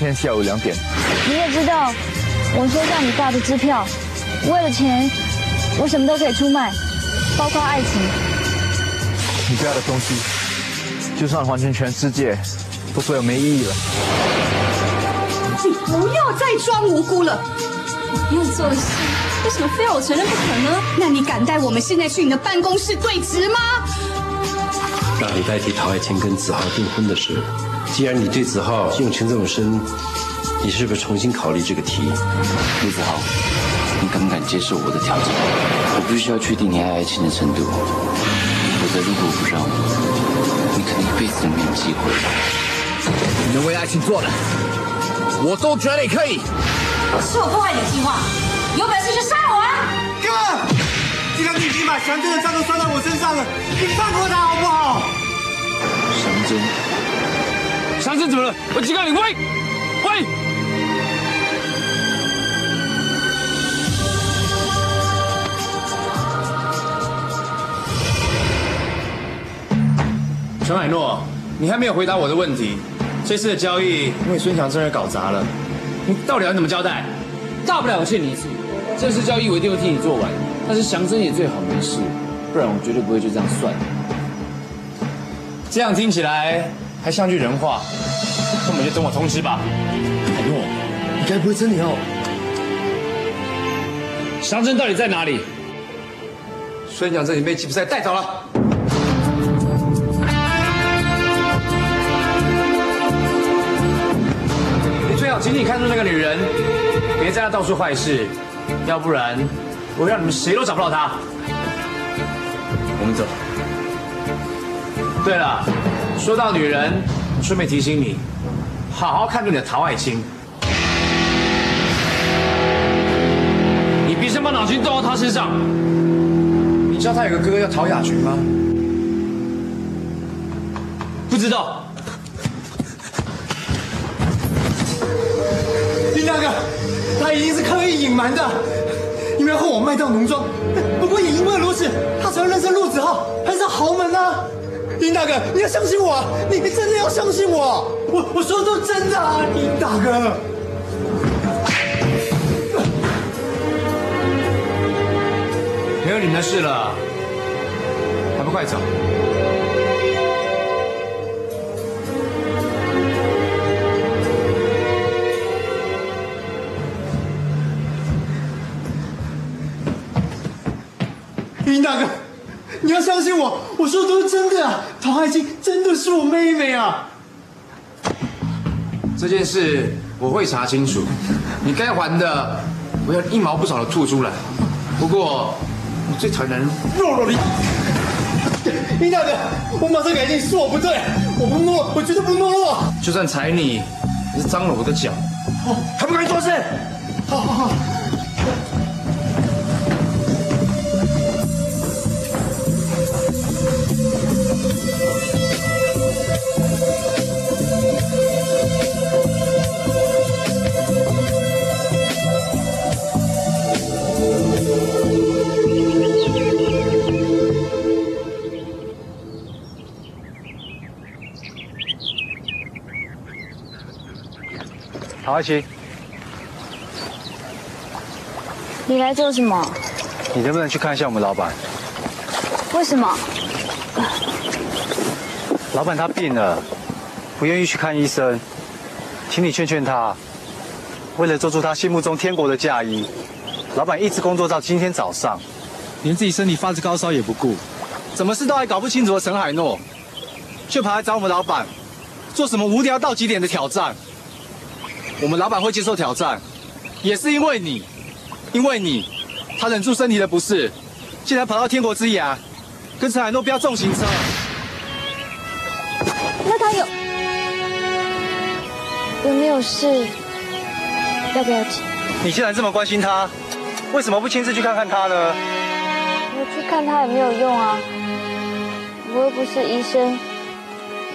天下午两点。你也知道，我收下你爸的支票，为了钱，我什么都可以出卖，包括爱情。你不要的东西，就算还成全世界，都所有没意义了。你不要再装无辜了！你没有做事，为什么非要我承认不可呢？那你敢带我们现在去你的办公室对质吗？那你代替陶爱卿跟子豪订婚的事，既然你对子浩用情这么深，你是不是重新考虑这个提议？陆子豪，你敢不敢接受我的条件？我必须要确定你爱爱情的程度，否则如果不让我，你可能一辈子都没有机会。你能为爱情做的，我都觉得你可以。是我破坏你的计划，有本事就杀我啊！哥，既然你已经把祥真的账都算到我身上了，你放过他好不好？祥真，祥生怎么了？我警告你，喂喂！陈海诺，你还没有回答我的问题。这次的交易因为孙强真而搞砸了，你到底要怎么交代？大不了我欠你一次，这次交易我一定会替你做完。但是祥生也最好没事，不然我绝对不会就这样算。这样听起来还像句人话，根本就等我通知吧。海诺，你该不会真的要？祥真到底在哪里？孙强真已经被吉普赛带走了。你最好紧紧看住那个女人，别在她到处坏事，要不然我会让你们谁都找不到她。我们走。对了，说到女人，顺便提醒你，好好看住你的陶爱卿。你别先把脑筋动到她身上。你知道她有个哥哥叫陶雅群吗？不知道。林大哥，他一定是刻意隐瞒的，因为和我卖掉农庄，不过也因为如此，他才会认识陆子浩，还是豪门啊！林大哥，你要相信我，你真的要相信我，我我说的都是真的啊，林大哥。没有你们的事了，还不快走？林大哥，你要相信我，我说的都是真的啊！陶爱卿真的是我妹妹啊！这件事我会查清楚，你该还的，我要一毛不少的吐出来。不过，我最讨厌男人弱弱的。殷大哥，我马上改进，是我不对，我不懦弱，我绝对不懦弱。就算踩你，也是脏了我的脚，还不赶紧做事？好好好。陶爱卿，你来做什么？你能不能去看一下我们老板？为什么？老板他病了，不愿意去看医生，请你劝劝他。为了做出他心目中天国的嫁衣，老板一直工作到今天早上，连自己身体发着高烧也不顾，什么事都还搞不清楚的沈海诺，却跑来找我们老板，做什么无聊到极点的挑战。我们老板会接受挑战，也是因为你，因为你，他忍住身体的不适，竟然跑到天国之涯，跟陈海诺飙重型车。那他有有没有事？要不要紧？你既然这么关心他，为什么不亲自去看看他呢？我去看他也没有用啊，我又不是医生，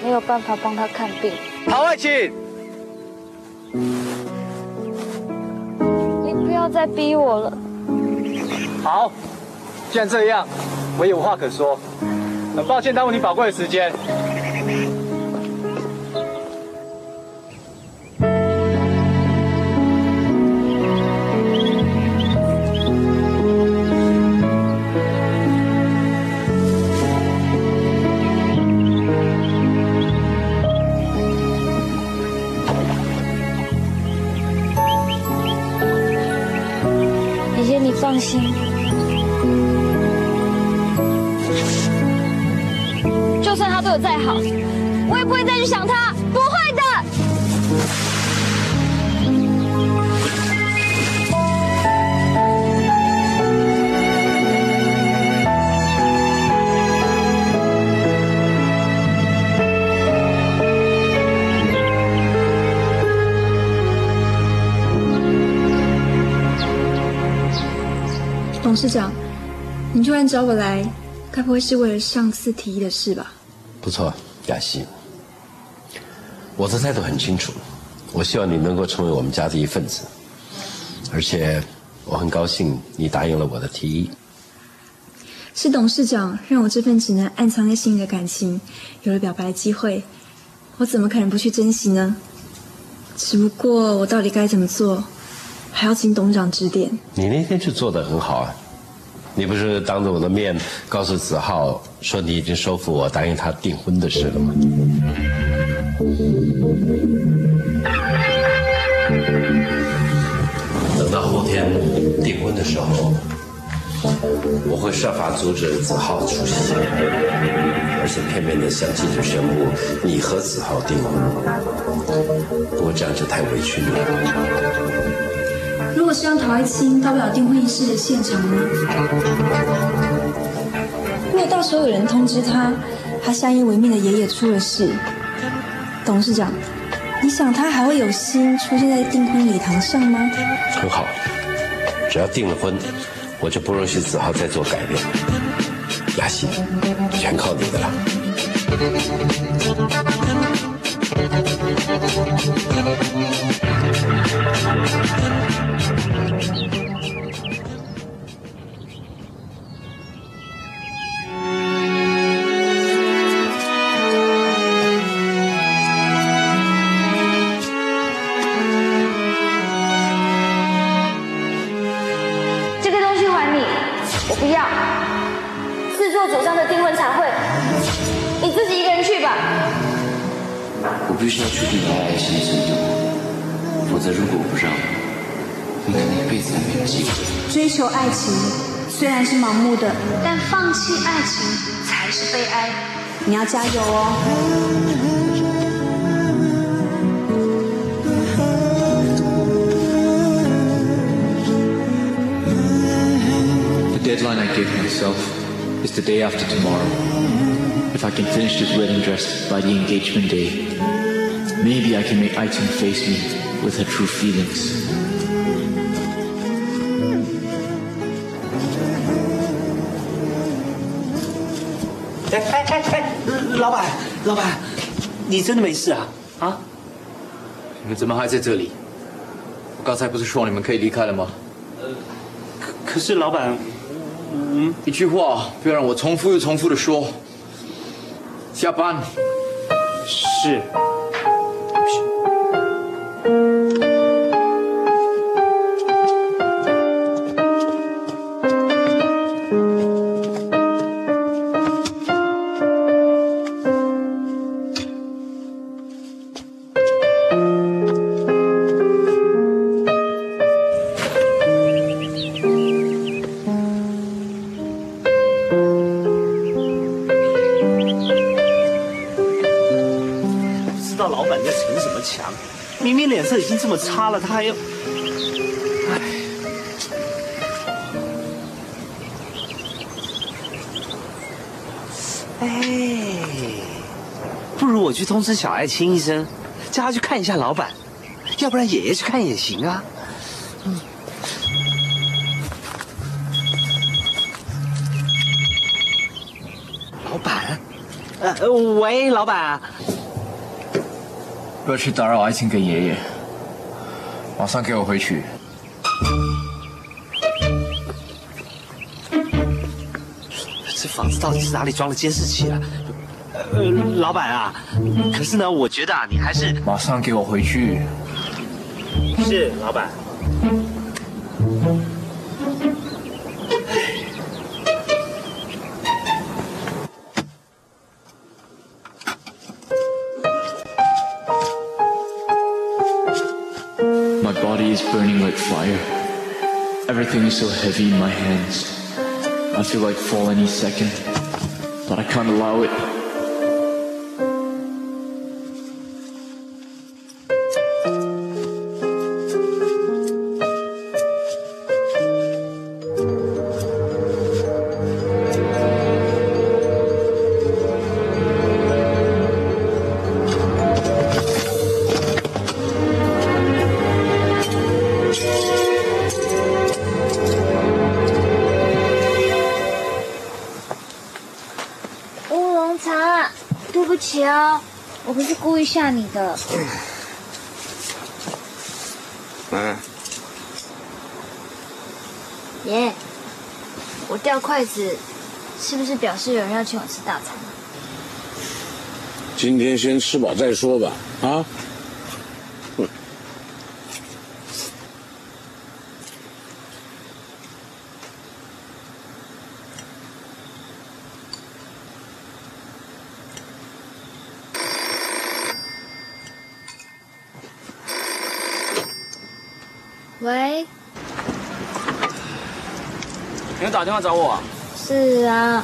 没有办法帮他看病。陶爱卿，不要再逼我了。好，既然这样，我也无话可说。很抱歉耽误你宝贵的时间。放心，就算他对我再好，我也不会再去想他，董事长，你突然找我来，该不会是为了上次提议的事吧？不错，雅西，我的态度很清楚，我希望你能够成为我们家的一份子，而且我很高兴你答应了我的提议。是董事长让我这份只能暗藏在心里的感情有了表白的机会，我怎么可能不去珍惜呢？只不过我到底该怎么做，还要请董事长指点。你那天就做的很好啊！你不是当着我的面告诉子浩说你已经说服我答应他订婚的事了吗？等到后天订婚的时候，我会设法阻止子浩出席，而且片面的向记者宣布你和子浩订婚。不过这样就太委屈你了。如果是让陶爱卿到不了订婚仪式的现场呢？如果到时候有人通知他，他相依为命的爷爷出了事，董事长，你想他还会有心出现在订婚礼堂上吗？很好，只要订了婚，我就不容许子豪再做改变。雅欣，全靠你的了。虽然是盲目的，但放弃爱情才是悲哀。你要加油哦。 The deadline I gave myself is the day after tomorrow. If I can finish this wedding dress by the engagement day, maybe I can make Aiton face me with her true feelings. 老板，你真的没事啊？啊？你们怎么还在这里？我刚才不是说你们可以离开了吗？可可是老板，嗯，一句话不要让我重复又重复的说。下班。是。强，明明脸色已经这么差了，他还要……哎，哎，不如我去通知小爱卿医生，叫他去看一下老板，要不然爷爷去看也行啊。老板，呃，喂，老板。不要去打扰爱情跟爷爷，马上给我回去。这房子到底是哪里装了监视器啊？呃，老板啊，可是呢，我觉得啊，你还是马上给我回去。是老板。Heavy in my hands. I feel like fall any second, but I can't allow it. “筷子，是不是表示有人要请我吃大餐？今天先吃饱再说吧。啊，哼喂，你有打电话找我啊？是啊，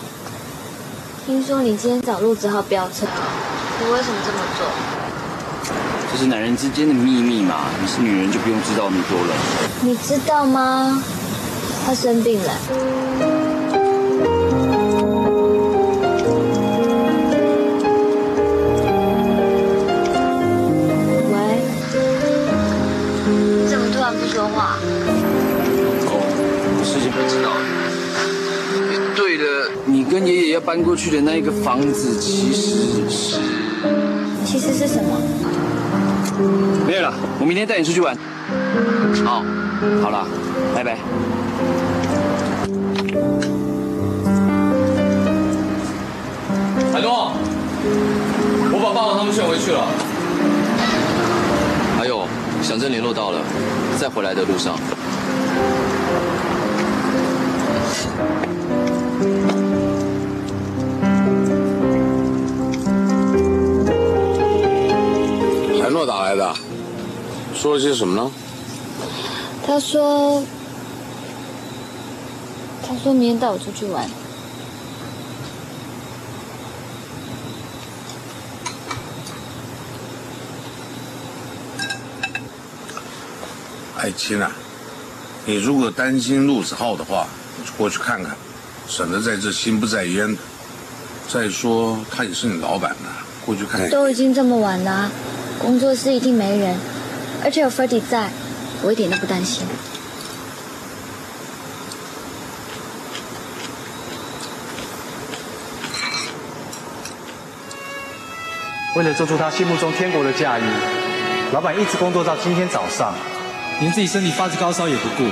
听说你今天找陆子浩飙车，你为什么这么做？这是男人之间的秘密嘛，你是女人就不用知道那么多了。你知道吗？他生病了。喂，你怎么突然不说话？我事情不知道。要搬过去的那一个房子，其实是……其实是什么？没有了，我明天带你出去玩。好，好了，拜拜。海东，我把爸爸他们劝回去了。还有，小镇联络到了，在回来的路上。诺打来的，说了些什么呢？他说，他说明天带我出去玩。爱卿啊，你如果担心陆子浩的话，过去看看，省得在这心不在焉的。再说他也是你老板呢，过去看看。都已经这么晚了，工作室一定没人，而且有 Ferdy 在，我一点都不担心。为了做出他心目中天国的嫁衣，老板一直工作到今天早上，连自己身体发着高烧也不顾。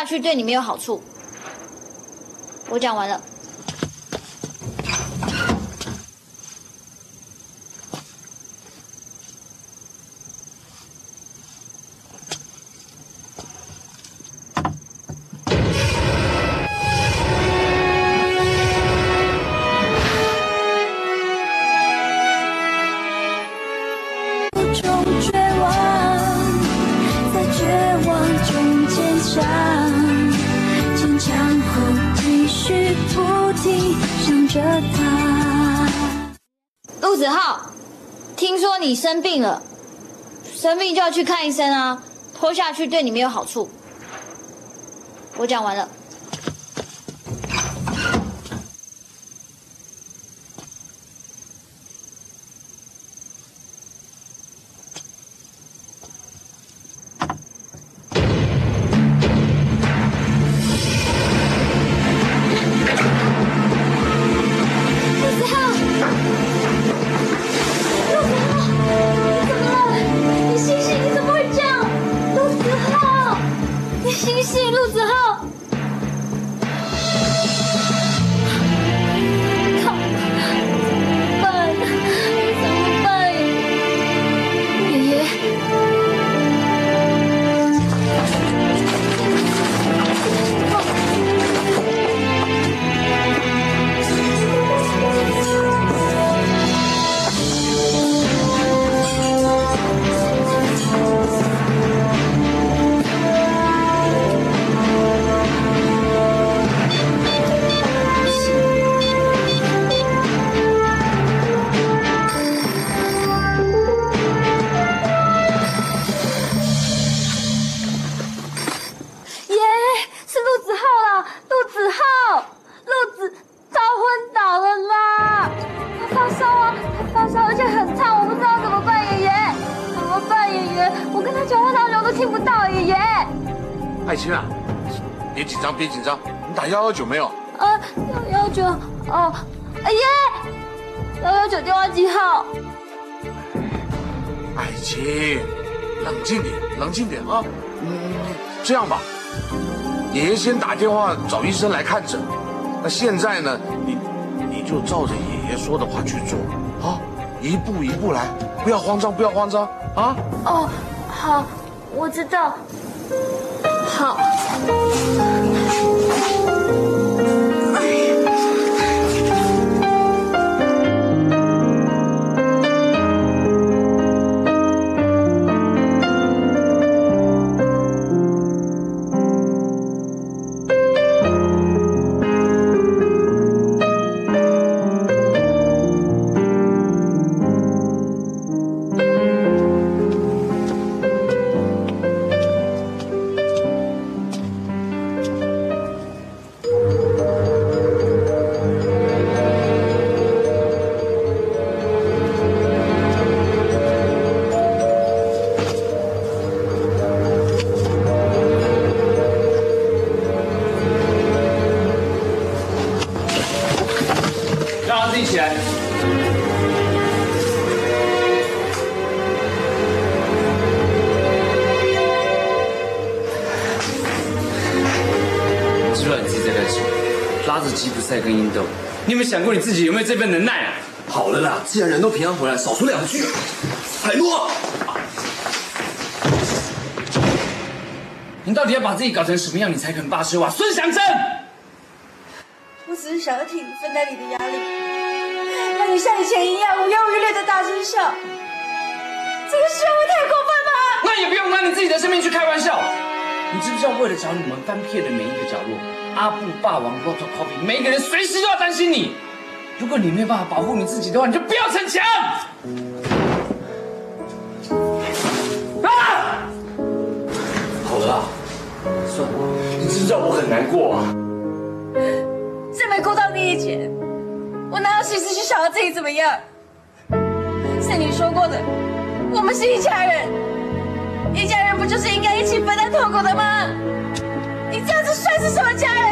下去对你没有好处。我讲完了。去看医生啊，拖下去对你没有好处。我讲完了。幺幺九没有？啊，幺幺九，哦，哎爷，幺幺九电话几号？爱情，冷静点，冷静点啊！嗯，这样吧，爷爷先打电话找医生来看诊。那现在呢，你你就照着爷爷说的话去做啊，一步一步来，不要慌张，不要慌张啊！哦，好，我知道。好。想过你自己有没有这份能耐啊？好了啦，既然人都平安回来，少说两句。海诺，你到底要把自己搞成什么样，你才肯罢休啊？孙祥正，我只是想要替你分担你的压力，让你像以前一样无忧无虑的大声笑。这个事会太过分吗？那也不用拿你自己的生命去开玩笑。你知不知道，为了找你们翻遍的每一个角落，阿布霸王 Coffee，每一个人随时都要担心你。如果你没有办法保护你自己的话，你就不要逞强。啊！好了啦，算了，你知不知道我很难过啊？在没过到你以前，我哪有心思去想要自己怎么样？是你说过的，我们是一家人，一家人不就是应该一起分担痛苦的吗？你这样子算是什么家人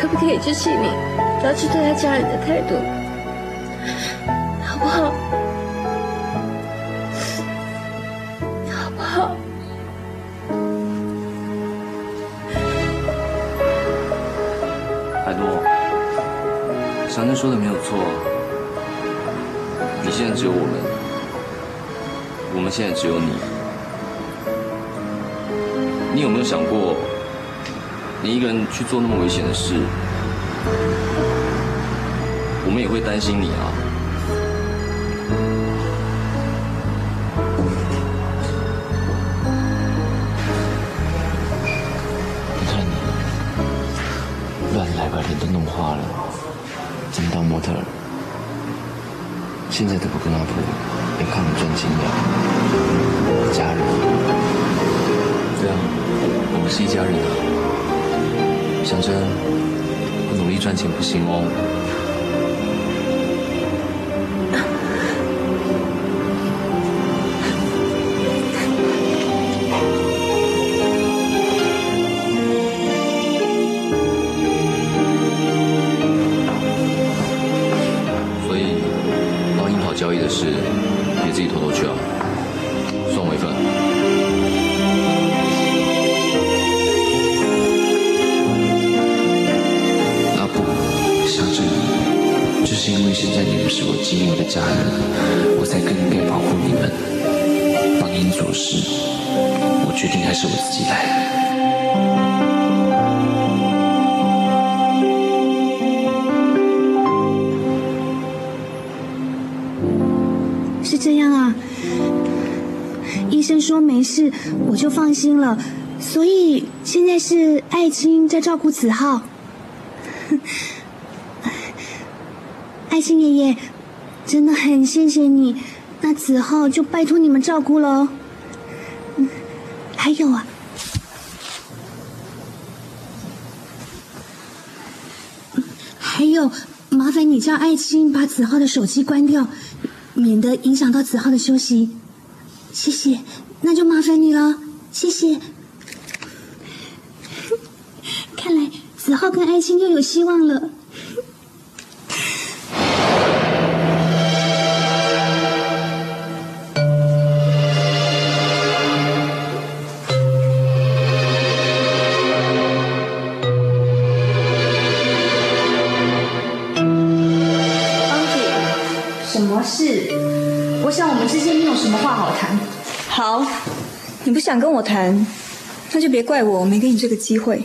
可不可以就请你不要去对待家人的态度，好不好？好不好？海多，祥正说的没有错，你现在只有我们，我们现在只有你。你有没有想过，你一个人去做那么危险的事，我们也会担心你啊。你看你，乱来把脸都弄花了，怎么当模特？现在都不跟阿婆，也看你赚钱养我的家人。对啊，我们是一家人啊。讲真，不努力赚钱不行哦。我就放心了。所以现在是爱卿在照顾子浩。爱卿爷爷，真的很谢谢你，那子浩就拜托你们照顾喽。还有啊，还有，麻烦你叫爱卿把子浩的手机关掉，免得影响到子浩的休息。谢谢，那就麻烦你了，谢谢。看来子浩跟爱卿又有希望了。想跟我谈，那就别怪我没给你这个机会。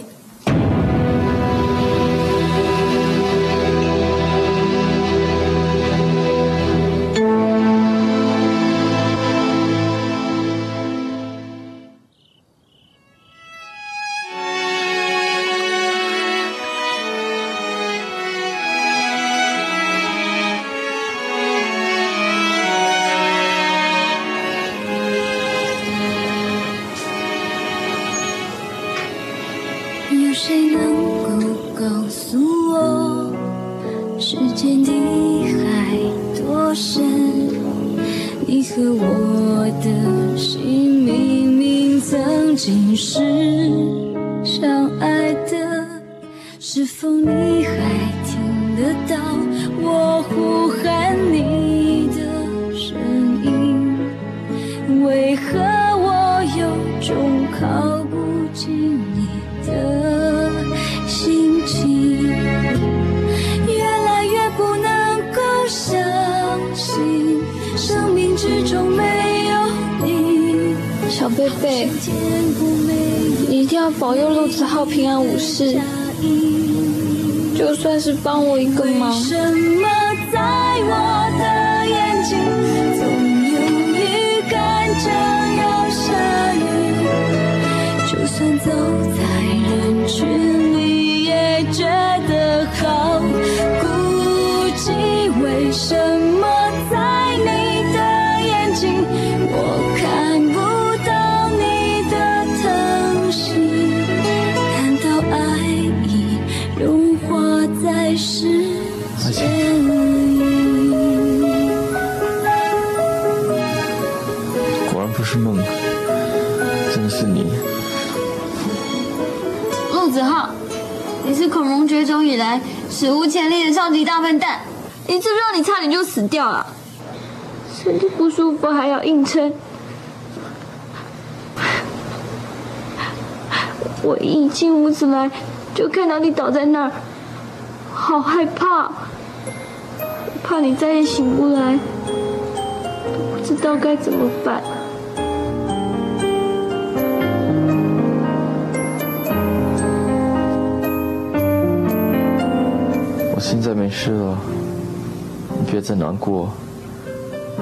来史无前例的超级大笨蛋，你知不知道你差点就死掉了？身体不舒服还要硬撑。我一进屋子来就看到你倒在那儿，好害怕，怕你再也醒不来，不知道该怎么办。没事了，你别再难过，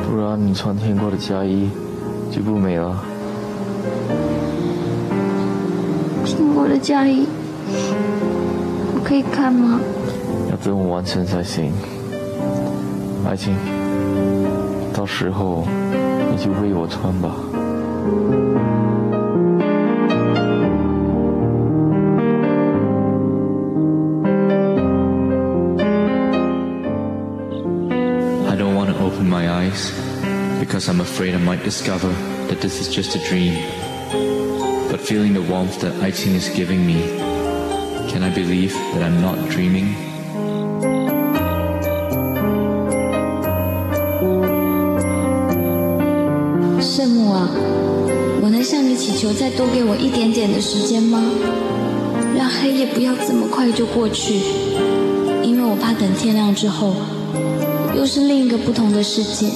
不然你穿天过的嫁衣就不美了。听我的嫁衣，我可以看吗？要等我完成才行。爱情，到时候你就为我穿吧。Because I'm afraid I might discover that this is just a dream. But feeling the warmth that Aiting is giving me, can I believe that I'm not dreaming? 圣母啊，我能向你祈求再多给我一点点的时间吗？让黑夜不要这么快就过去，因为我怕等天亮之后，又是另一个不同的世界。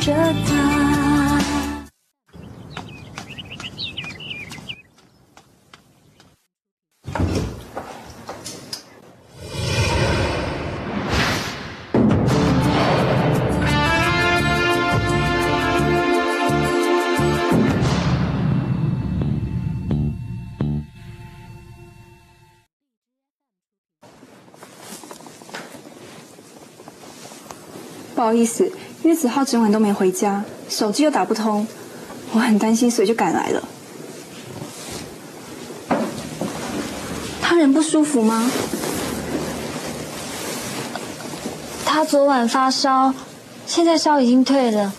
着他。不好意思，因为子浩整晚都没回家，手机又打不通，我很担心，所以就赶来了。他人不舒服吗？他昨晚发烧，现在烧已经退了，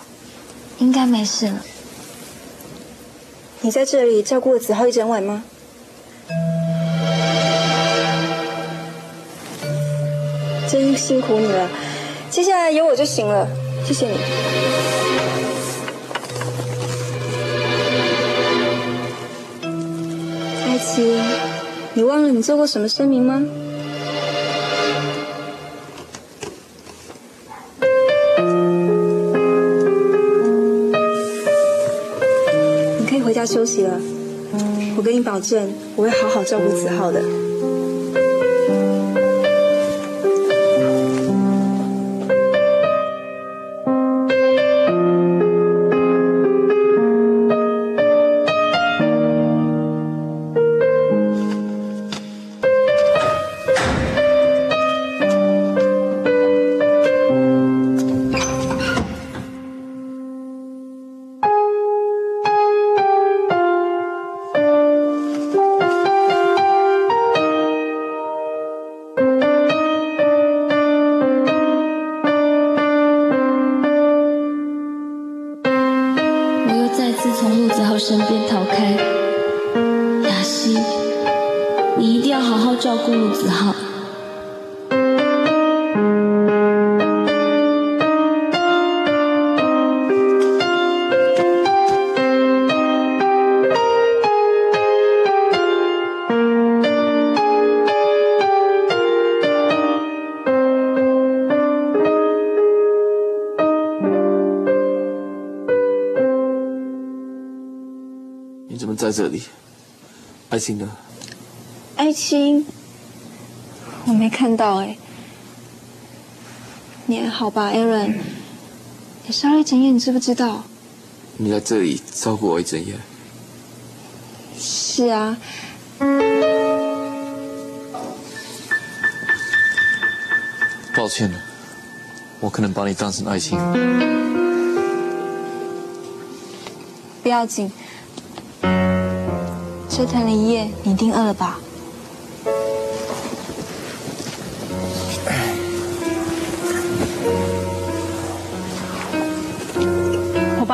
应该没事了。你在这里照顾了子浩一整晚吗？真辛苦你了，接下来有我就行了，谢谢你。爱琪，你忘了你做过什么声明吗？你可以回家休息了，我跟你保证，我会好好照顾子浩的。你一定要好好照顾陆子浩。你怎么在这里？爱情呢？爱卿，我没看到哎。你还好吧，Aaron？你烧了一整夜，你知不知道？你来这里照顾我一整夜。是啊。抱歉了，我可能把你当成爱情。不要紧，折腾了一夜，你一定饿了吧？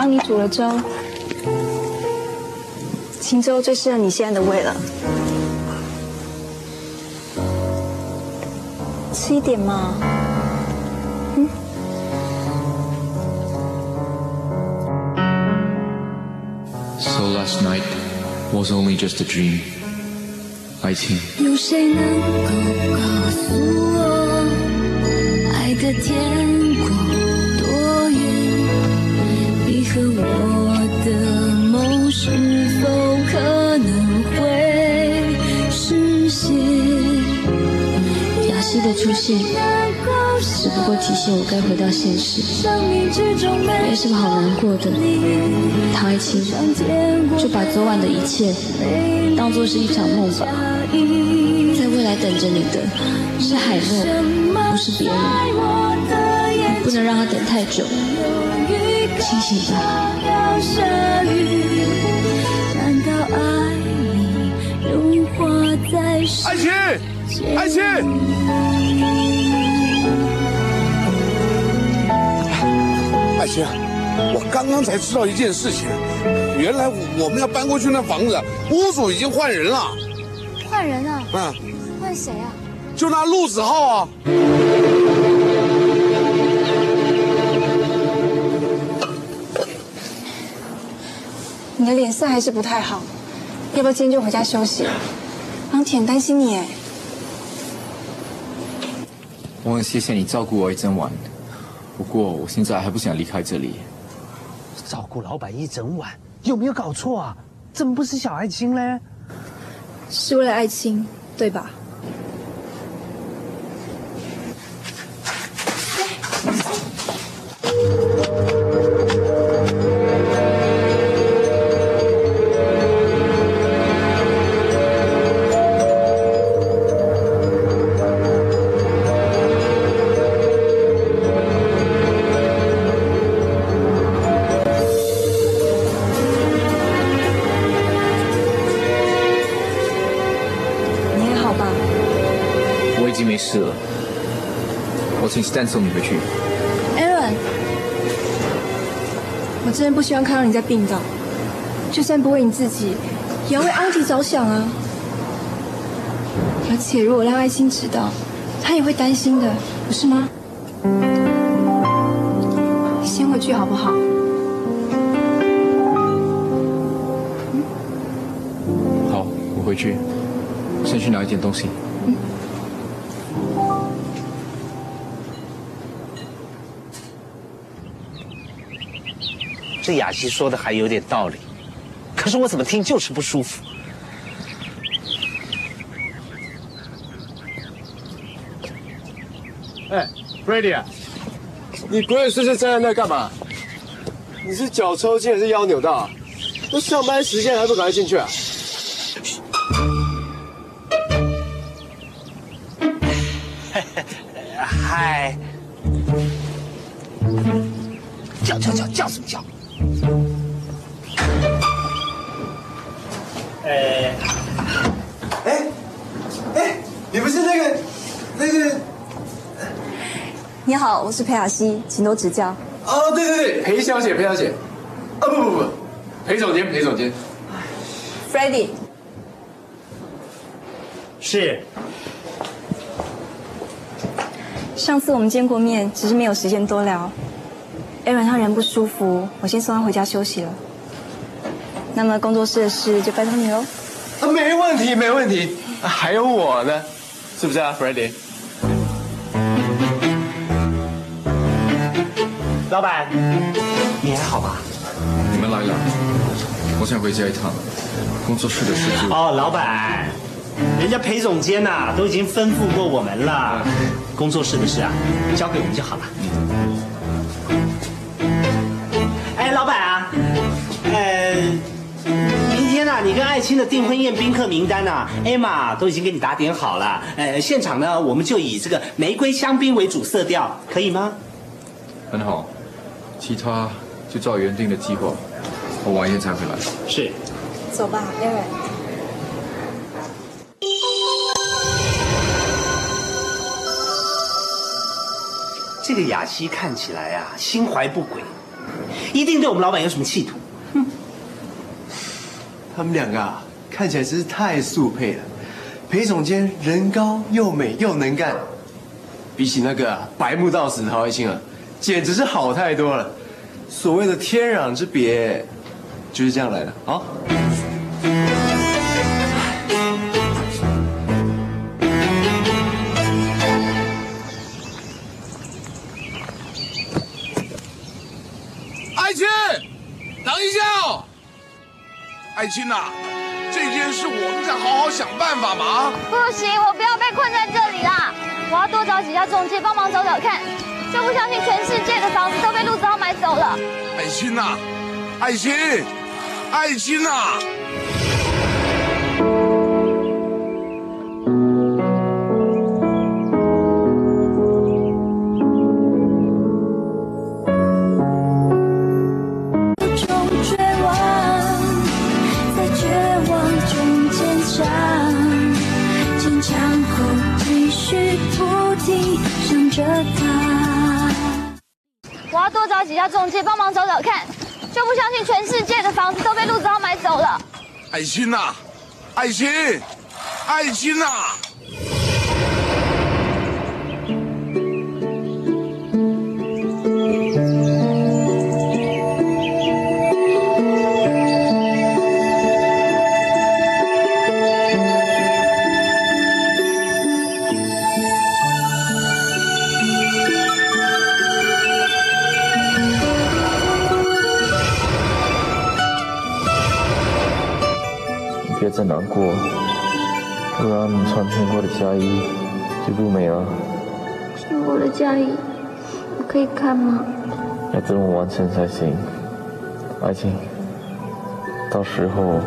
帮你煮了粥，清粥最适合你现在的胃了。吃一点嘛。嗯。So last night was only just a dream. 爱情。有谁能够告诉我，爱的天国多我的梦是否可能会实现？雅西的出现，只不过提醒我该回到现实。没什么好难过的，唐爱卿，就把昨晚的一切当做是一场梦吧。在未来等着你的是海诺，不是别人。你不能让他等太久，清醒吧。难道爱已融化在爱情，爱情。爱情，我刚刚才知道一件事情，原来我们要搬过去那房子，屋主已经换人了。换人啊？嗯，换谁啊？就那陆子浩啊。的脸色还是不太好，要不要今天就回家休息？王铁很担心你哎。我很谢谢你照顾我一整晚，不过我现在还不想离开这里。照顾老板一整晚，有没有搞错啊？怎么不是小爱心嘞？是为了爱卿，对吧？送你回去。Aaron，我真的不希望看到你在病倒，就算不为你自己，也要为安迪着想啊。而且如果让爱心知道，他也会担心的，不是吗？先回去好不好？好，我回去，先去拿一点东西。这雅琪说的还有点道理，可是我怎么听就是不舒服。哎，Brady 啊，你鬼鬼祟祟站在那干嘛？你是脚抽筋还是腰扭到啊？都上班时间还不赶快进去啊？嗨，叫叫叫叫什么叫？好，我是裴雅熙，请多指教。哦，对对对，裴小姐，裴小姐，啊不不不，裴总监，裴总监，Freddie，是。上次我们见过面，只是没有时间多聊。Aaron 他人不舒服，我先送他回家休息了。那么工作室的事就拜托你喽。啊，没问题，没问题，啊还有我呢，是不是啊，Brady？老板，你还好吧？你们来了，我想回家一趟，工作室的事情……哦，老板，人家裴总监呐、都已经吩咐过我们了，工作室的事啊，交给我们就好了。哎，老板啊，呃，明天啊，你跟艾青的订婚宴宾客名单啊，Emma 都已经给你打点好了。呃，现场呢，我们就以这个玫瑰香槟为主色调，可以吗？很好，其他就照原定的计划，我晚一点才回来。是。走吧，Aaron。这个雅琪看起来啊，心怀不轨，一定对我们老板有什么企图。哼他们两个啊，看起来真是太速配了。裴总监人高又美又能干，比起那个白目到死的陶爱卿啊，简直是好太多了。所谓的天壤之别，就是这样来的啊。爱卿，等一下哦。爱卿呐、这件事我们再好好想办法嘛。不行，我不要被困在这里啦！我要多找几家中介帮忙找找看，就不相信全世界的房子都被陆子豪买走了。爱心呐、爱心，爱心呐、要多找几家中介帮忙找找看，就不相信全世界的房子都被陆子豪买走了。爱心呐、爱心，爱心呐、嫁衣就不美了。是我的嫁衣，我可以看吗？要等我完成才行？爱情，到时候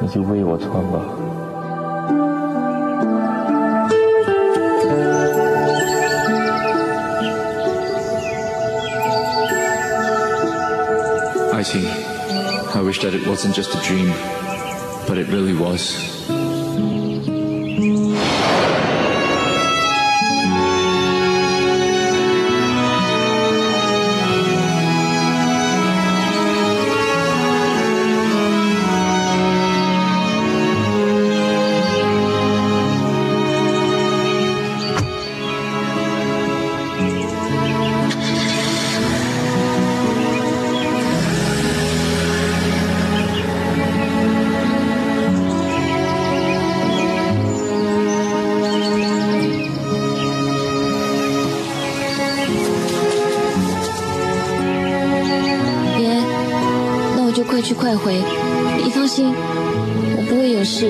你就为我穿吧。爱情，I wish that it wasn't just a dream, but it really was.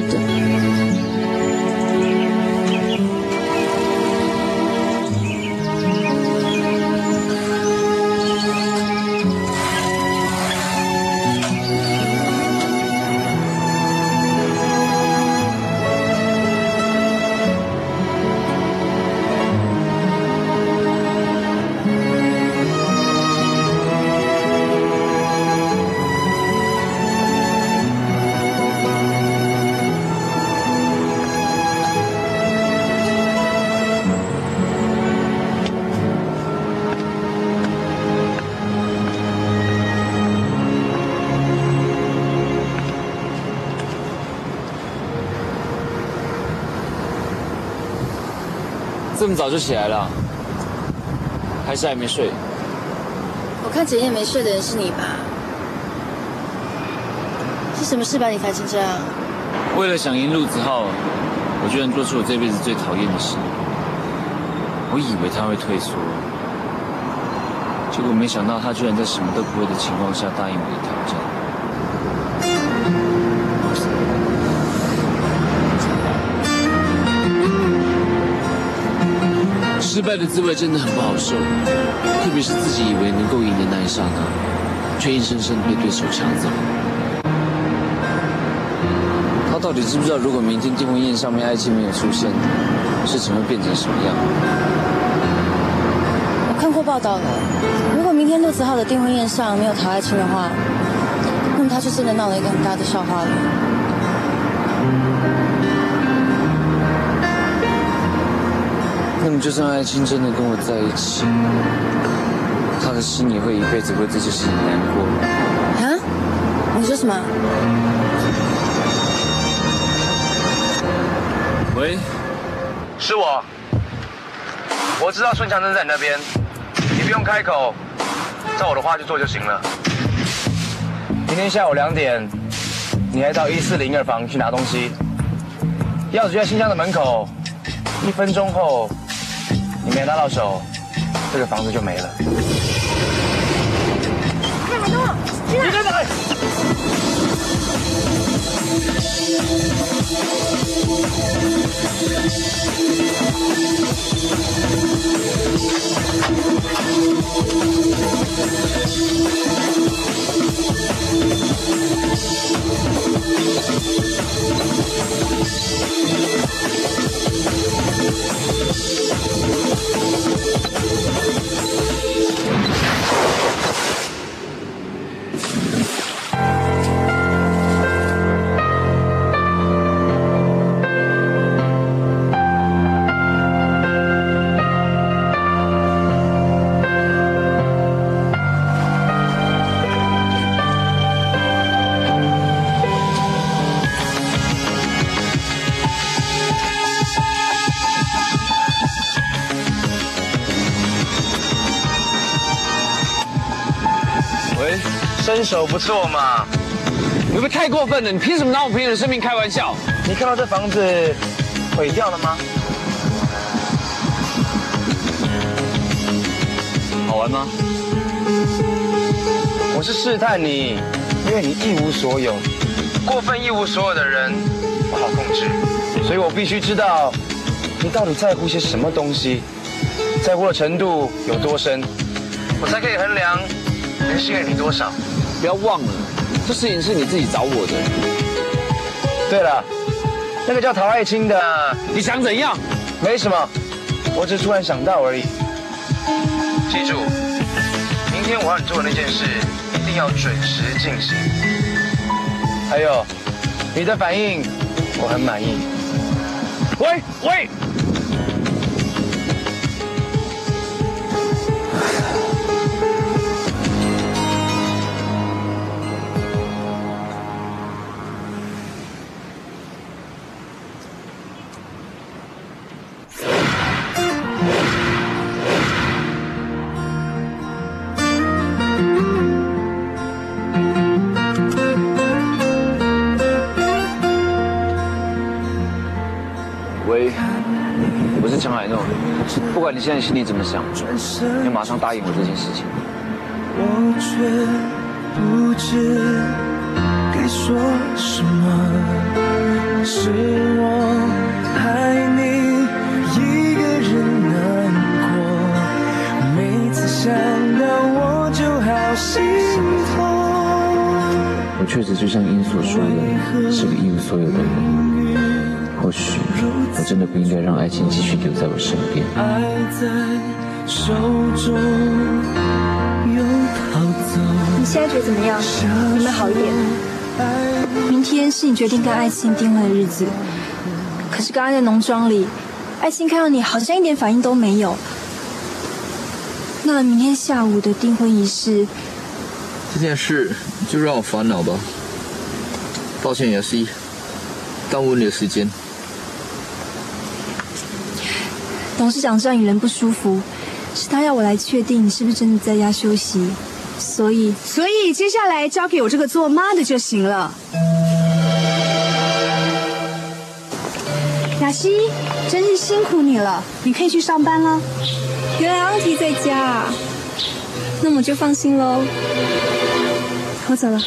不么早就起来了，还是还没睡？我看整夜没睡的人是你吧？是什么事把你烦成这样？为了想赢陆子浩，我居然做出我这辈子最讨厌的事。我以为他会退缩，结果没想到他居然在什么都不会的情况下答应我的挑战。失败的滋味真的很不好受，特别是自己以为能够赢的那一刹那，却硬生生被对手抢走。他到底知不知道，如果明天订婚宴上面爱情没有出现，事情会变成什么样？我看过报道了，如果明天陆子浩的订婚宴上没有陶爱卿的话，那么他就真的闹了一个很大的笑话了。那么，就算爱卿真的跟我在一起，他的心也会一辈子为这件事情难过。啊？你说什么？喂，是我。我知道孙强真在你那边，你不用开口，照我的话去做就行了。明天下午两点，你还到一四零二房去拿东西，钥匙就在新疆的门口。一分钟后，你没拿到手，这个房子就没了。看海东？你里？喂，身手不错嘛。你会不会太过分了？你凭什么拿我朋友的生命开玩笑？你看到这房子毁掉了吗？好玩吗？我是试探你，因为你一无所有，过分一无所有的人不好控制，所以我必须知道你到底在乎些什么东西，在乎的程度有多深，我才可以衡量能信任你多少。不要忘了，这事情是你自己找我的。对了，那个叫陶爱卿的，你想怎样？没什么，我只是突然想到而已。记住，明天我让你做的那件事，一定要准时进行。还有，你的反应我很满意。喂喂！喂，不管你现在心里怎么想，你马上答应我这件事情。我却不知该说什么，是我爱你一个人难过，每次想到我就好心痛。我确实就像英所说的，是个一无所有的人。或许我真的不应该让爱情继续留在我身边。爱在手中又逃走。你现在觉得怎么样？有没有好一点？明天是你决定跟爱情订婚的日子，可是刚刚在农庄里，爱情看到你好像一点反应都没有。那明天下午的订婚仪式，这件事就让我烦恼吧。抱歉，雅西，耽误你的时间。董事长知道你人不舒服，是他要我来确定你是不是真的在家休息，所以所以接下来交给我这个做妈的就行了。雅西，真是辛苦你了，你可以去上班了。原来阿提在家啊，那我就放心喽。我走了。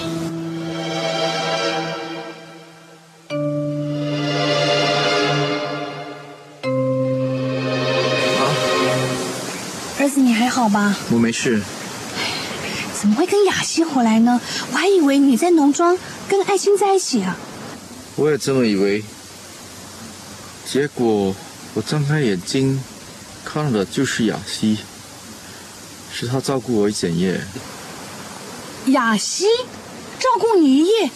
好吧？我没事。怎么会跟雅西回来呢？我还以为你在农庄跟爱心在一起啊。我也这么以为，结果我睁开眼睛看到的就是雅西，是他照顾我一整夜。雅西照顾你一夜，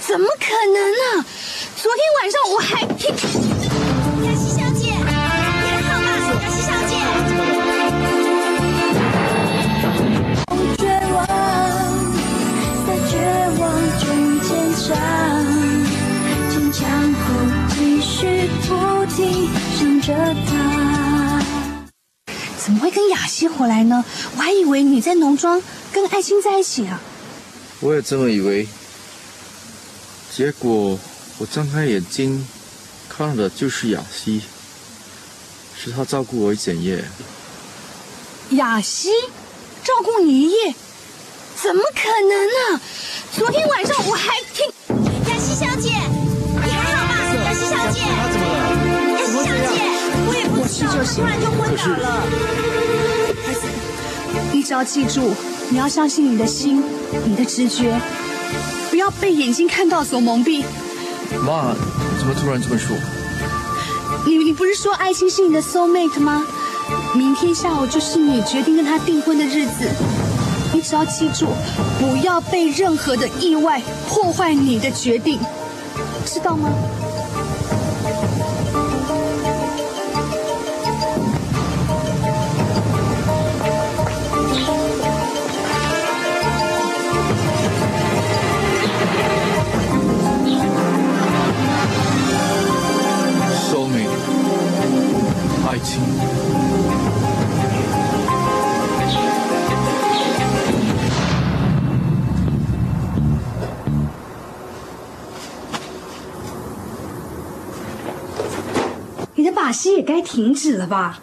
怎么可能呢？昨天晚上我还 坚强，坚强后继续不停想着他。怎么会跟雅西回来呢？我还以为你在农庄跟爱心在一起啊。我也这么以为，结果我张开眼睛看到的就是雅西，是他照顾我一整夜。雅西照顾你一夜，怎么可能呢？昨天晚上我还听。雅西小姐，你还好吧？雅西小姐，雅西小姐，我也不知道，突然就昏倒了。孩子，你只要记住，你要相信你的心，你的直觉，不要被眼睛看到所蒙蔽。妈，怎么突然这么说？你你不是说爱情是你的 soul mate 吗？明天下午就是你决定跟他订婚的日子，你只要记住，不要被任何的意外破坏你的决定，知道吗？该停止了吧？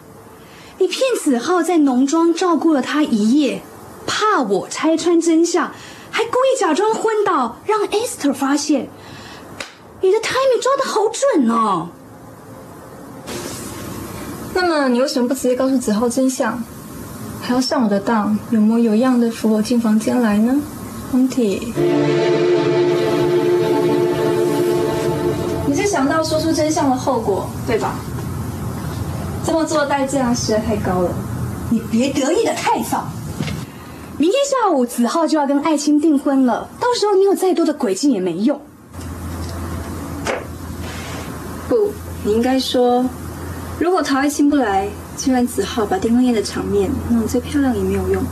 你骗子浩在农庄照顾了他一夜，怕我拆穿真相，还故意假装昏倒，让 Esther 发现。你的 timing 抓的好准哦！那么你为什么不直接告诉子浩真相，还要上我的当，有模有样的扶我进房间来呢？红体，你是想到说出真相的后果，对吧？这么做的代价实在太高了。你别得意的太早。明天下午子浩就要跟爱卿订婚了，到时候你有再多的诡计也没用。不，你应该说，如果陶爱卿不来，就让子浩把订婚宴的场面弄得最漂亮也没有用。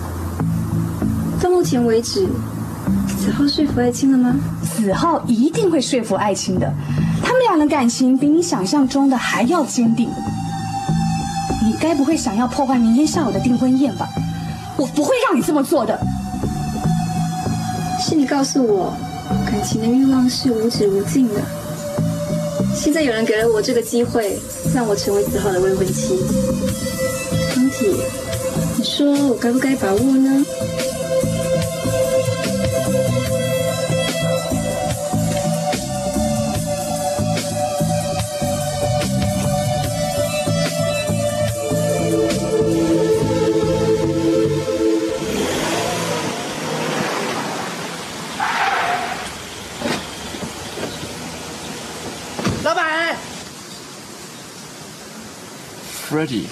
到目前为止，子浩说服爱卿了吗？子浩一定会说服爱卿的，他们俩的感情比你想象中的还要坚定。该不会想要破坏明天下午的订婚宴吧？我不会让你这么做的。是你告诉我，感情的欲望是无止无尽的。现在有人给了我这个机会，让我成为子豪的未婚妻。康体，你说我该不该把握呢？Freddie，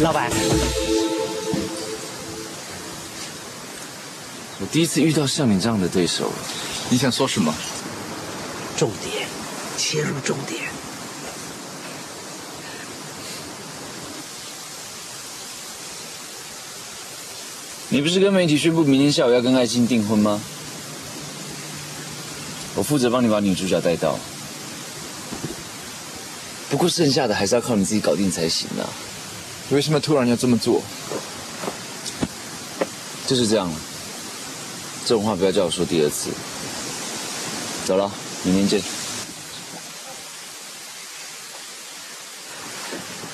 老板，我第一次遇到像你这样的对手。你想说什么？重点，切入重点。你不是跟媒体宣布明天下午要跟爱心订婚吗？我负责帮你把女主角带到，不过剩下的还是要靠你自己搞定才行啊。为什么突然要这么做？就是这样了，这种话不要叫我说第二次。走了，明天见。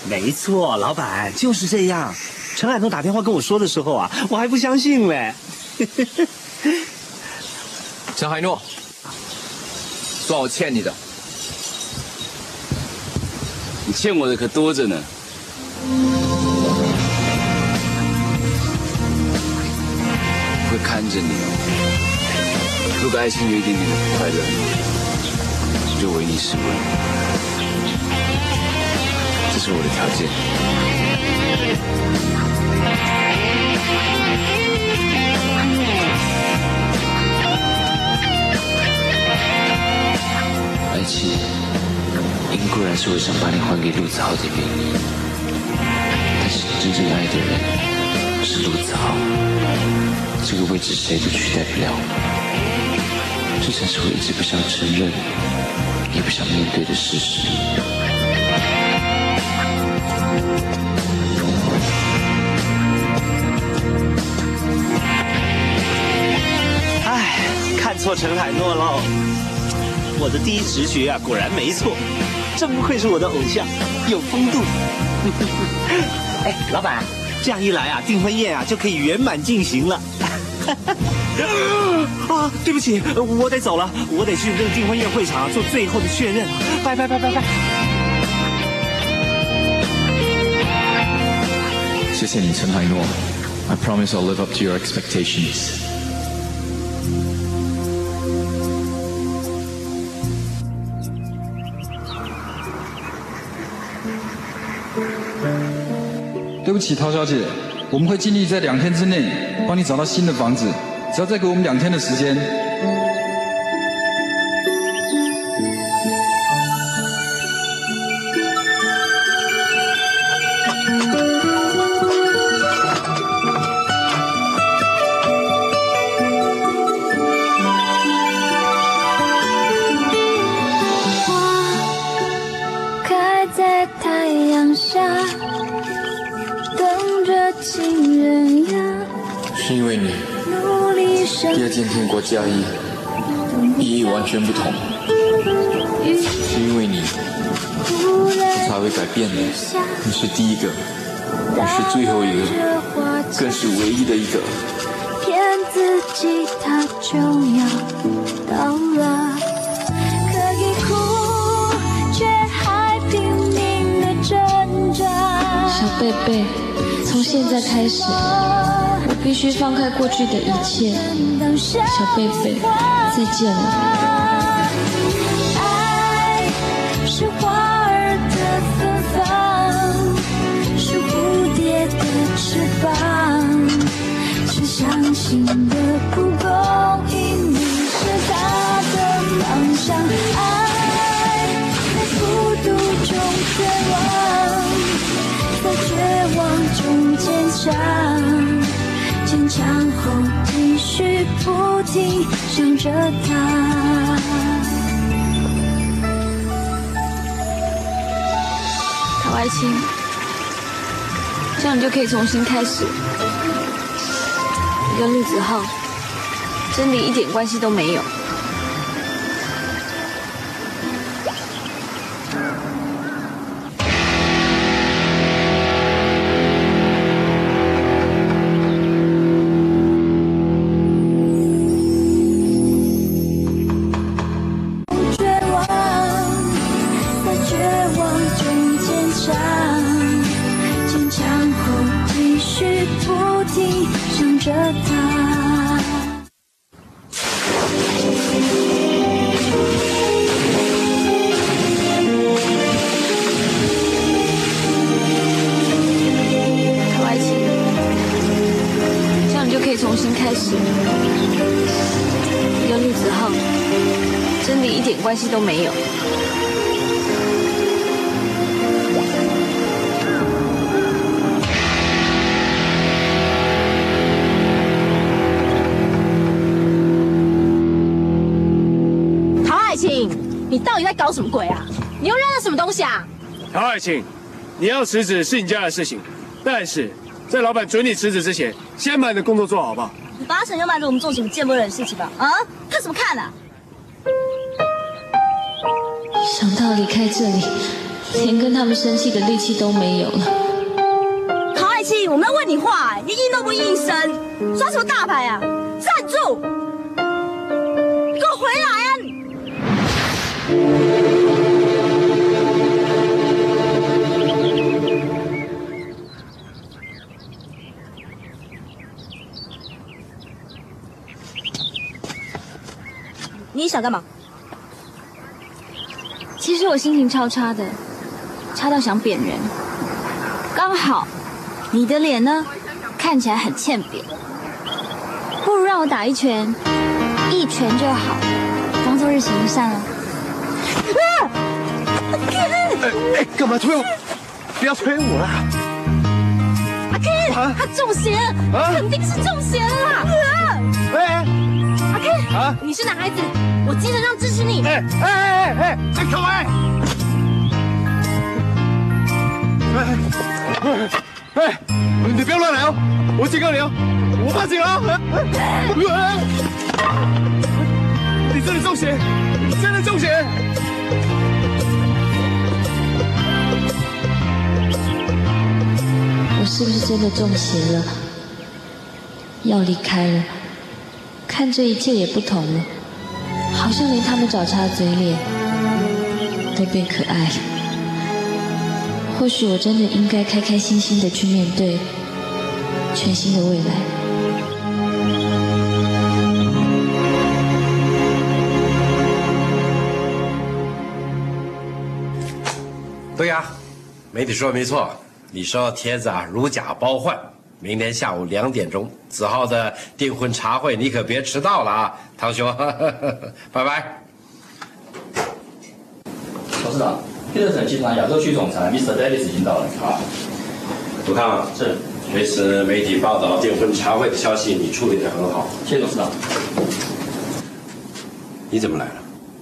没错，老板就是这样。陈海东打电话跟我说的时候啊，我还不相信嘞。陈海诺，算我欠你的。你欠我的可多着呢。我会看着你哦。如果爱情有一点点的不快乐，就唯你是问。这是我的条件。爱情，因固然是我想把你还给陆子浩的原因，但是真正爱的人是陆子浩，这个位置谁都取代不了。这才是我一直不想承认，也不想面对的事实。唉，看错陈海诺喽。我的第一直觉啊，果然没错，真不愧是我的偶像，有风度。哎，老板，这样一来啊，订婚宴啊就可以圆满进行了。啊，对不起，我得走了，我得去那个订婚宴会场啊做最后的确认啊。拜拜拜拜拜。谢谢你，陈海诺。I promise I'll live up to your expectations. 对不起，陶小姐，我们会尽力在两天之内帮你找到新的房子，只要再给我们两天的时间。意义完全不同，是因为你，我才会改变的。你是第一个，你是最后一个，更是唯一的一个。骗自己他就须放开过去的一切。小贝贝，再见了。爱是花儿的芬芳，是蝴蝶的翅膀，是相信的蒲公英，你是它的方向。爱在孤独中绝望，在绝望中坚强，不停想着他。陶爱卿，这样你就可以重新开始。你跟陆子浩真的一点关系都没有。爱卿，你要辞职是你家的事情，但是在老板准你辞职之前，先把你的工作做好，好不好？你八成要瞒着我们做什么见不得人的事情吧？啊，看什么看啊？想到离开这里，连跟他们生气的力气都没有了。陶爱卿，我们要问你话、你应都不应声，耍什么大牌啊？想干嘛？其实我心情超差的，差到想扁人。刚好，你的脸呢，看起来很欠扁，不如让我打一拳，一拳就好，当做日行一善了。哎哎，干嘛推我？不要推我啦！阿 Ken，他中邪肯定是中邪了啦！啊你是男孩子，我精神上支持你。哎哎哎哎，这口哎！哎哎，你不要乱来哦！我警告你哦，我报警了哦！你真的中邪，你真的中邪！我是不是真的中邪了？要离开了，看这一切也不同了，好像连他们找茬的嘴脸都变可爱了。或许我真的应该开开心心的去面对全新的未来。对呀，媒体说的没错，你收到帖子啊，如假包换。明天下午两点钟，子浩的订婚茶会，你可别迟到了啊，堂兄，拜拜。董事长，必乐城集团亚洲区总裁 Mr. Davis 已经到了。好，杜康是，这次媒体报道订婚茶会的消息，你处理得很好。谢谢董事长。你怎么来了？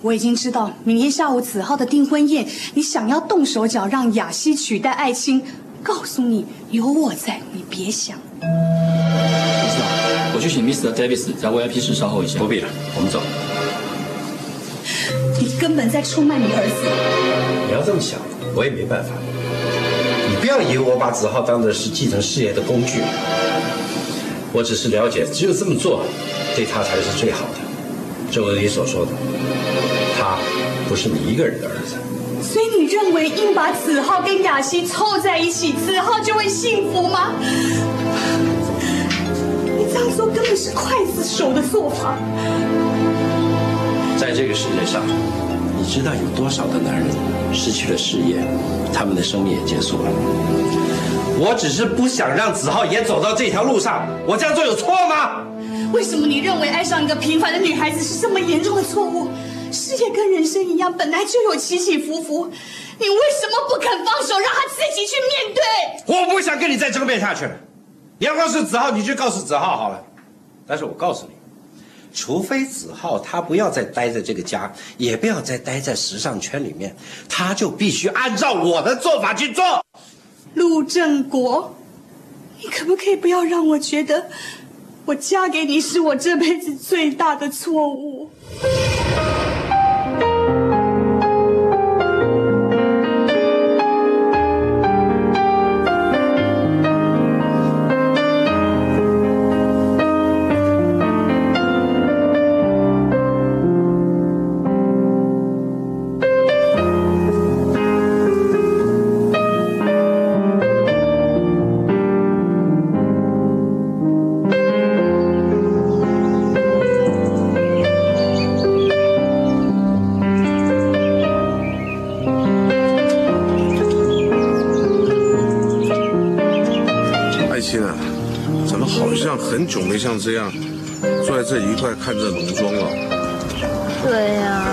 我已经知道，明天下午子浩的订婚宴，你想要动手脚让雅西取代爱卿。告诉你，有我在，你别想。董事长，我去请 Mr. Davis 在 VIP 室稍后一下。不必了，我们走。你根本在出卖你儿子。你要这么想，我也没办法。你不要以为我把子浩当的是继承事业的工具，我只是了解，只有这么做，对他才是最好的。正如你所说的，他不是你一个人的儿子。所以你认为硬把子浩跟雅西凑在一起，子浩就会幸福吗？你这样做根本是刽子手的做法。在这个世界上，你知道有多少的男人失去了事业，他们的生命也结束了。我只是不想让子浩也走到这条路上，我这样做有错吗？为什么你认为爱上一个平凡的女孩子是这么严重的错误？事业跟人生一样，本来就有起起伏伏，你为什么不肯放手，让他自己去面对？我不想跟你再争辩下去了。你要告诉子浩，你就告诉子浩好了。但是我告诉你，除非子浩他不要再待在这个家，也不要再待在时尚圈里面，他就必须按照我的做法去做。陆正国，你可不可以不要让我觉得我嫁给你是我这辈子最大的错误？这样坐在这里一块看这农庄了？对呀、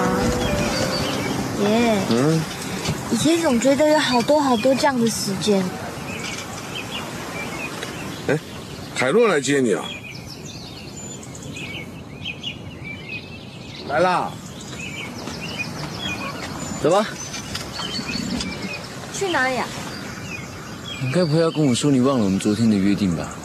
爷，嗯，以前总觉得有好多好多这样的时间，哎，凯洛来接你啊？来啦，走吧。去哪里啊？你该不会要跟我说你忘了我们昨天的约定吧？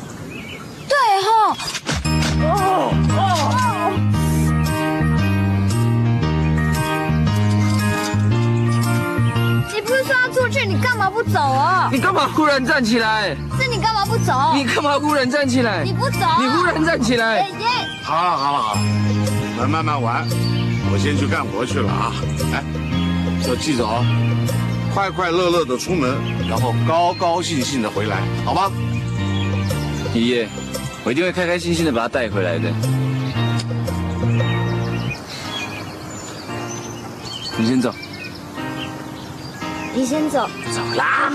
是说要出去，你干嘛不走啊？你干嘛忽然站起来？是你干嘛不走？你干嘛忽然站起来？你不走？你忽然站起来爷爷，好了好了好了，来慢慢玩，我先去干活去了啊！哎，要记着哦，快快乐乐的出门，然后高高兴兴的回来，好吗？爷爷，我一定会开开心心的把他带回来的。你先走。你先走。走啦。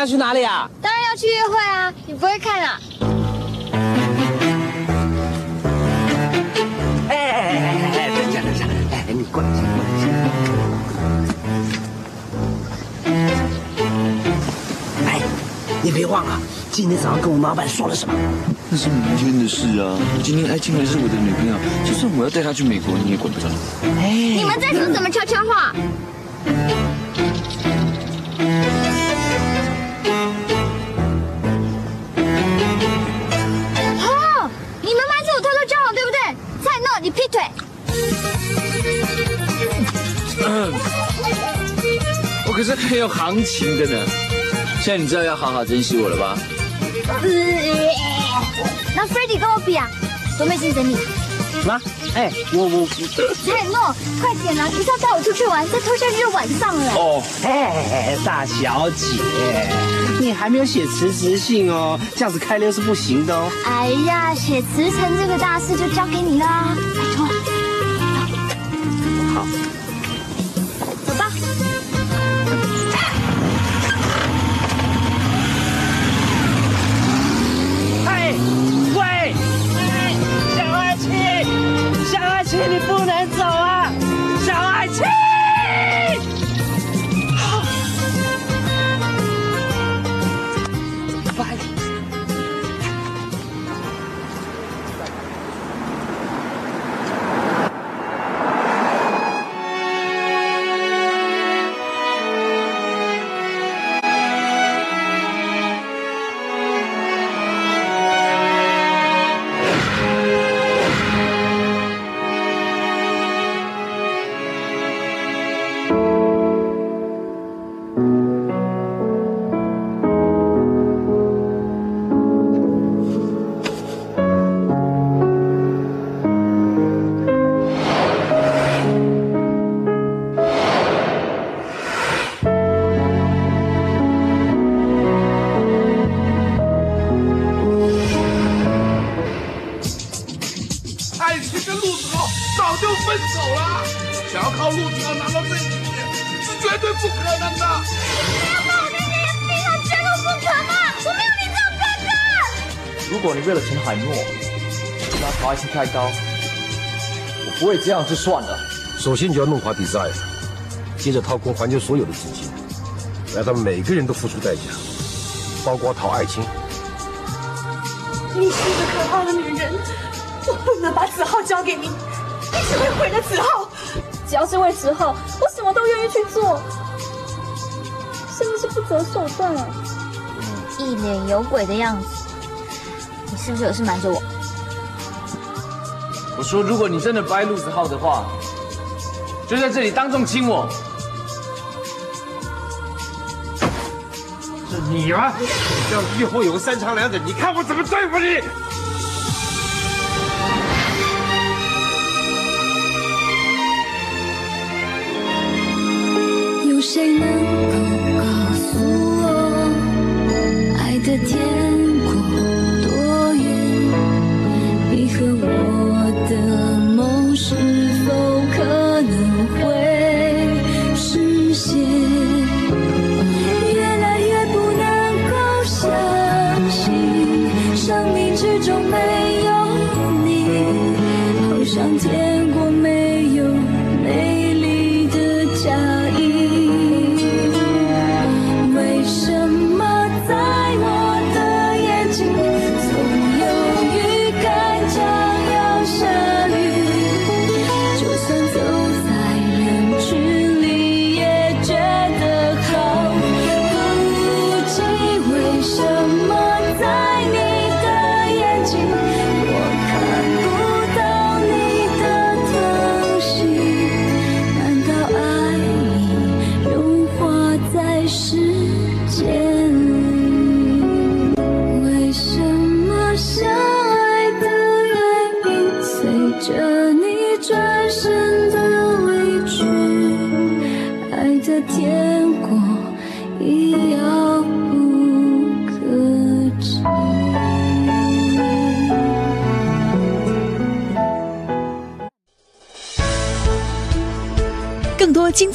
要去哪里啊？当然要去约会啊！你不会看啊？哎哎哎哎哎，等一下等一下，哎，你过来一下，过来一下。哎，你别忘了，今天早上跟我们老板说了什么？那是明天的事啊！今天爱青还是我的女朋友，就算我要带她去美国，你也管不着。你们在说什么悄悄话？哦，可是很有行情的呢。现在你知道要好好珍惜我了吧？那 f r e d d y 跟我比啊，多没精神你。什么？哎，我我蔡诺，快点啦！你是要带我出去玩，再拖下去就晚上了。哦，哎，大小姐，你还没有写辞职信哦，这样子开溜是不行的哦。哎呀，写辞呈这个大事就交给你啦，拜托。拿陶爱卿开刀，我不会这样就算了。首先就要弄垮 Desire，接着掏空环球所有的资金，让他们每个人都付出代价，包括陶爱卿。你是一个可怕的女人，我不能把子浩交给你，你只会毁了子浩。只要是为子浩，我什么都愿意去做，甚至是不择手段啊。一脸有鬼的样子，你是不是有事瞒着我？我说，如果你真的不爱陆子浩的话，就在这里当众亲我。是你吗？这样以后有个三长两短，你看我怎么对付你！